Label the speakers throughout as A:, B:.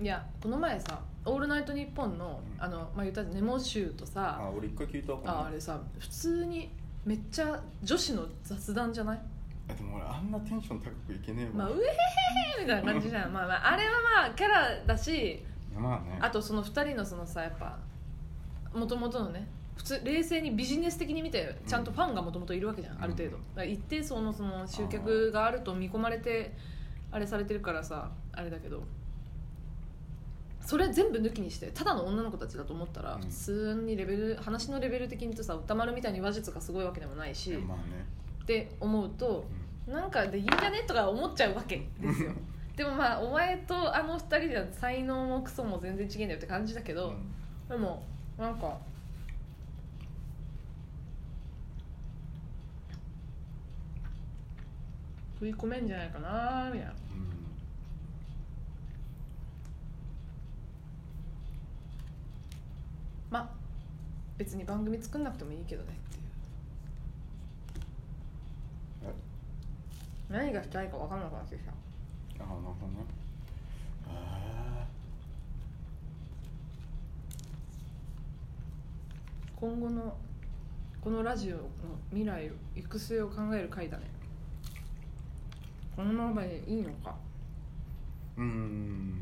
A: いやこの前さ「オールナイトニッポンの」
B: うん。
A: あのまあ言ったらネモ集とさ
B: あ俺一回聞いたかも
A: ああれさ普通にめっちゃ女子の雑談じゃない？
B: あでも俺あんなテンション高くいけねえもん
A: まあ、うえへへへみたいな感じじゃん。まあまああれはまあキャラだし
B: いやまあね。
A: あとその2人のそのさやっぱもともとのね普通冷静にビジネス的に見てちゃんとファンがもともといるわけじゃん、
B: うん。
A: ある程度。だから一定層のその集客があると見込まれてあれされてるからさあれだけどそれ全部抜きにしてただの女の子たちだと思ったら
B: うん。
A: 普通にレベル話のレベル的にとさ歌丸みたいに話術がすごいわけでもないし
B: まあね。
A: って思うと
B: う
A: なんかでいいんじゃね？とか思っちゃうわけですよ。でもまあお前とあの二人では才能もクソも全然違えんだよって感じだけど、
B: ん。
A: でもなんか食い込めんじゃないかなみたいな。
B: うん
A: まあ別に番組作んなくてもいいけどね。っていう。
B: え
A: 何がしたいか分かんなくなってきた。
B: あなるほどね。あ
A: 今後のこのラジオの未来育成を考える回だね。このままでいいのか。
B: ーうーん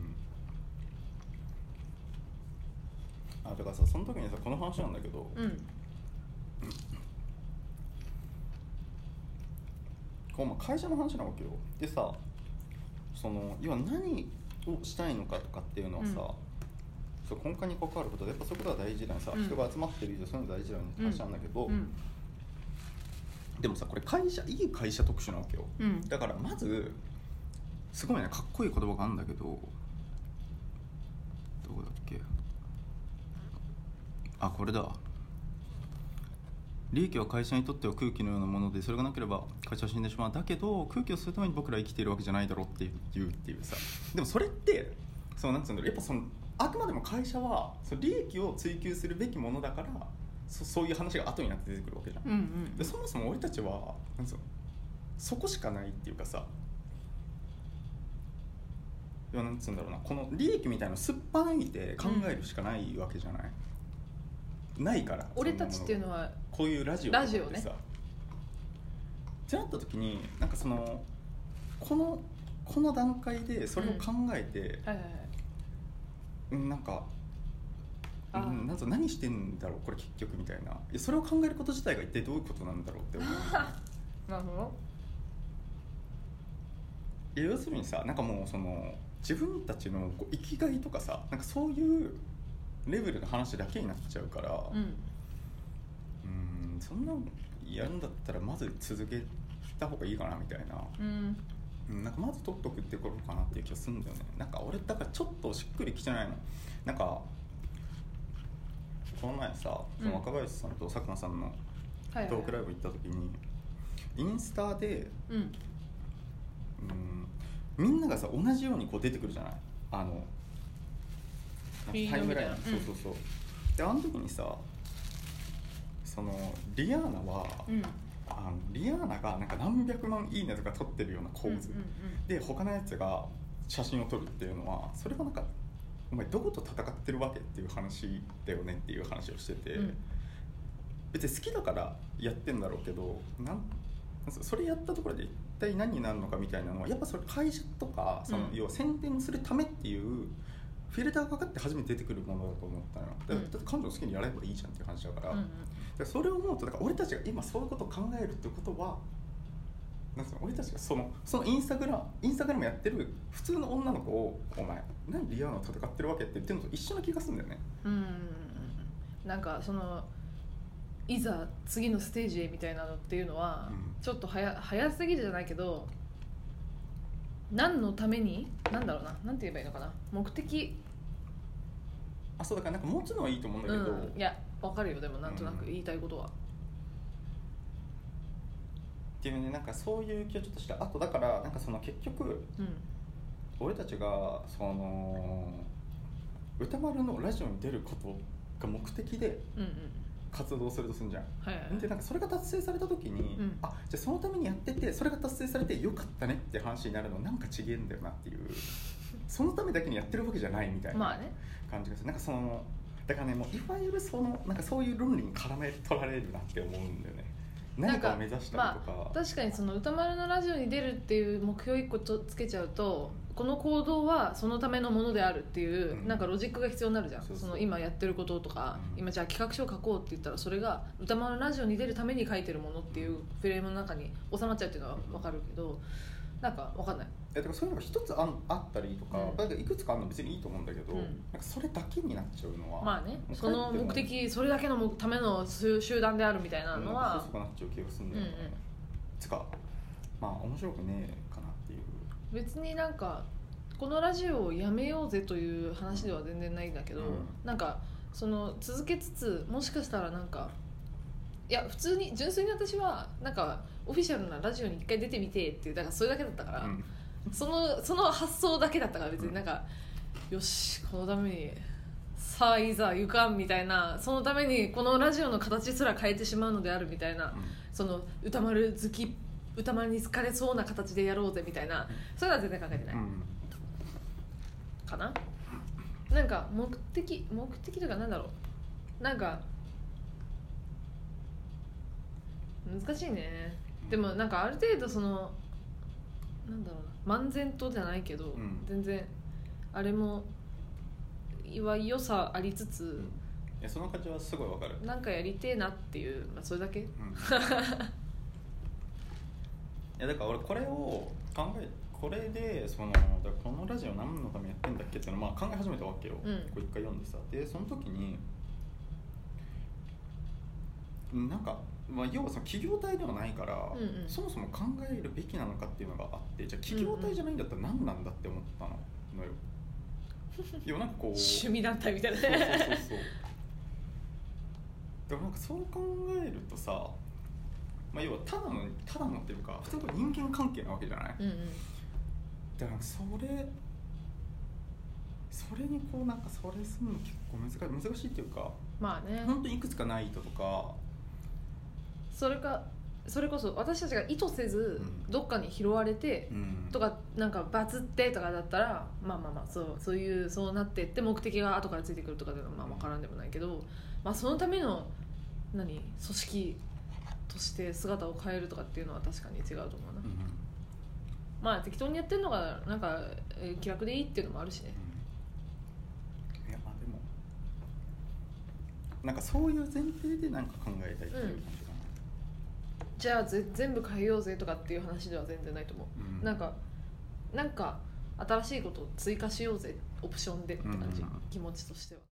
B: あだからさその時にさこの話なんだけど
A: うん。
B: こうまあ会社の話なわけよ。でさその要は何をしたいのかとかっていうのはさ、
A: うん。
B: そう根幹に関わることでやっぱそういうことが大事だよさ、
A: うん。
B: 人が集まってる以上そういうの大事だよねって話なんだけど、
A: うん。
B: でもさこれ会社いい会社特殊なわけよ。
A: うん。
B: だからまずすごいねかっこいい言葉があるんだけどどこだっけあこれだ。利益は会社にとっては空気のようなものでそれがなければ会社は死んでしまう。だけど空気を吸うために僕らは生きているわけじゃないだろうっていうっていうさ。でもそれってそうなんつうんだろう。やっぱそのあくまでも会社はその利益を追求するべきものだからそそういう話が後になって出てくるわけじゃん。
A: うんうん
B: でそもそも俺たちはなんつうのそこしかないっていうかさいやなんつうんだろうな。この利益みたいなのをすっぱ抜いて考えるしかないわけじゃない、ないから。
A: 俺たちっていう
B: の
A: のは
B: こういうラジオ
A: ラジオね。
B: ってなった時になんかそのこのこの段階でそれを考えて、
A: はいはいはい。
B: うん、なんかうん、なん何してんだろうこれ結局みたいな。それを考えること自体が一体どういうことなんだろうって思う。
A: なるほど。
B: 要するにさなんかもうその自分たちの生きがいとかさなんかそういうレベルの話だけになっちゃうから。
A: うん。
B: うんそんなのやるんだったらまず続けた方がいいかなみたいな。
A: うん。
B: うんなんかまず取っとくってことかなっていう気がするんだよね。なんか俺だからちょっとしっくりきてないの。なんかこの前さその若林さんと佐久間さんの
A: はいはい。
B: トークライブ行った時に、インスタで
A: うん。
B: うんみんながさ同じようにこう出てくるじゃない？あのタイムライン、そうそうそう。であの時にさそのリアーナは、
A: うん。
B: あのリアーナがなんか何百万いいねとか撮ってるような構図、
A: うんうん
B: で他のやつが写真を撮るっていうのはそれはなんかお前どこと戦ってるわけっていう話だよねっていう話をしてて、
A: うん。
B: 別に好きだからやってんだろうけどなんそれやったところで一体何になるのかみたいなのはやっぱそれ会社とかその、
A: うん。
B: 要は宣伝するためっていうフィルターがかかって初めて出てくるものだと思ったの。よだ
A: うん
B: だって彼女の好きにやればいいじゃんっていう話だから,、
A: うんうん
B: それを思うとだから俺たちが今そういうことを考えるってことはなんつうの俺たちがそのそのインスタグラムインスタグラムやってる普通の女の子を「お前何リアーナと戦ってるわけ?」って言ってるのと一緒な気がするんだよね。
A: うんなんかそのいざ次のステージへみたいなのっていうのは、
B: うん。
A: ちょっと早早すぎるじゃないけど何のためになんだろうななんて言えばいいのかな。目的
B: あそうだからなんか持つのはいいと思うんだけど、
A: うん。いやわかるよ。でもなんとなく
B: うん。
A: 言いたいことは、
B: っていうねなんかそういう気をちょっとした。あとだからなんかその結局
A: うん。
B: 俺たちがその歌丸のラジオに出ることが目的で活動するとするんじゃん。
A: はいはいはい。
B: でなんかそれが達成された時に、
A: うん。
B: あじゃあそのためにやっててそれが達成されてよかったねって話になるのなんかちげえんだよなっていうそのためだけにやってるわけじゃないみたいな
A: まあね。
B: 感じがする。なんかそのだからねもういわゆるそのなんかそういう論理に絡め取られるなって思うんだよね。何かを目指したりとか,、
A: 確かにその歌丸のラジオに出るっていう目標一個とつけちゃうとこの行動はそのためのものであるっていう、
B: うん。
A: なんかロジックが必要になるじゃん。
B: そ
A: の今やってることとか、
B: うん。
A: 今じゃあ企画書を書こうって言ったらそれが歌丸のラジオに出るために書いてるものっていうフレームの中に収まっちゃうっていうのは分かるけどなんか分かんない。
B: えだからそういうのが一つあんあったりとか,、
A: うん。
B: だからいくつかあるの別にいいと思うんだけど、
A: うん。
B: なんかそれだけになっちゃうのは
A: まあねその目的それだけのための集集団であるみたいなの
B: なんか
A: は
B: 細くなっちゃう気がするんだよね、
A: うんうん。
B: つかまあ面白くねえかなっていう。
A: 別になんかこのラジオをやめようぜという話では全然ないんだけど、
B: うん。
A: なんかその続けつつもしかしたらなんかいや普通に純粋に私はなんかオフィシャルなラジオに一回出てみてっていうだからそれだけだったから、
B: うん。
A: そのその発想だけだったから別になんか、よしこのためにさあいざ行かんみたいなそのためにこのラジオの形すら変えてしまうのであるみたいな、その歌丸好き歌丸に好かれそうな形でやろうぜみたいなそれは全然考えてない、
B: うん。
A: かな？なんか目的目的とかなんだろう。なんか難しいね。でもなんかある程度そのなんだろうな漫然とじゃないけど、
B: ん。
A: 全然あれもいわ良さありつつ
B: いやその感じはすごいわかる、
A: なんかやりてえなっていう、まあ、それだけ。
B: うん。いやだから俺これを考えこれでそのだこのラジオ何のためにやってんだっけっていうのをまあ考え始めたわけよ、
A: うん。
B: こう一回読んでさ。でその時になんか、まあ、要はその企業体ではないから、
A: うんうん。
B: そもそも考えるべきなのかっていうのがあってじゃあ企業体じゃないんだったら何なんだって思ったの？よ。いやなんかこう。
A: 趣味団体みたいな。
B: そうそうそう
A: ね
B: そう。でもなんかそう考えるとさ、まあ、要はただのただのっていうか普通の人間関係なわけじゃない？
A: うんうん。
B: でなんかそれそれにこうなんかそれするの結構難しい難しいっていうか
A: まあね。
B: 本当にいくつかないととか
A: それかそれこそ私たちが意図せず
B: うん。
A: どっかに拾われて、
B: うん。
A: とかなんかバズってとかだったらまあまあまあそうそういうそうなってって目的が後からついてくるとかではまあ分からんでもないけど、まあ、そのための何組織として姿を変えるとかっていうのは確かに違うと思うな、
B: うん
A: まあ適当にやってるのがなんかえー気楽でいいっていうのもあるしね。
B: いやまあでもなんかそういう前提でなんか考えたいっていう感じ。か
A: じゃあぜ全部変えようぜとかっていう話では全然ないと思う、
B: な、うん。
A: なんかなんか新しいことを追加しようぜオプションでって感じ、
B: うん。
A: 気持ちとしては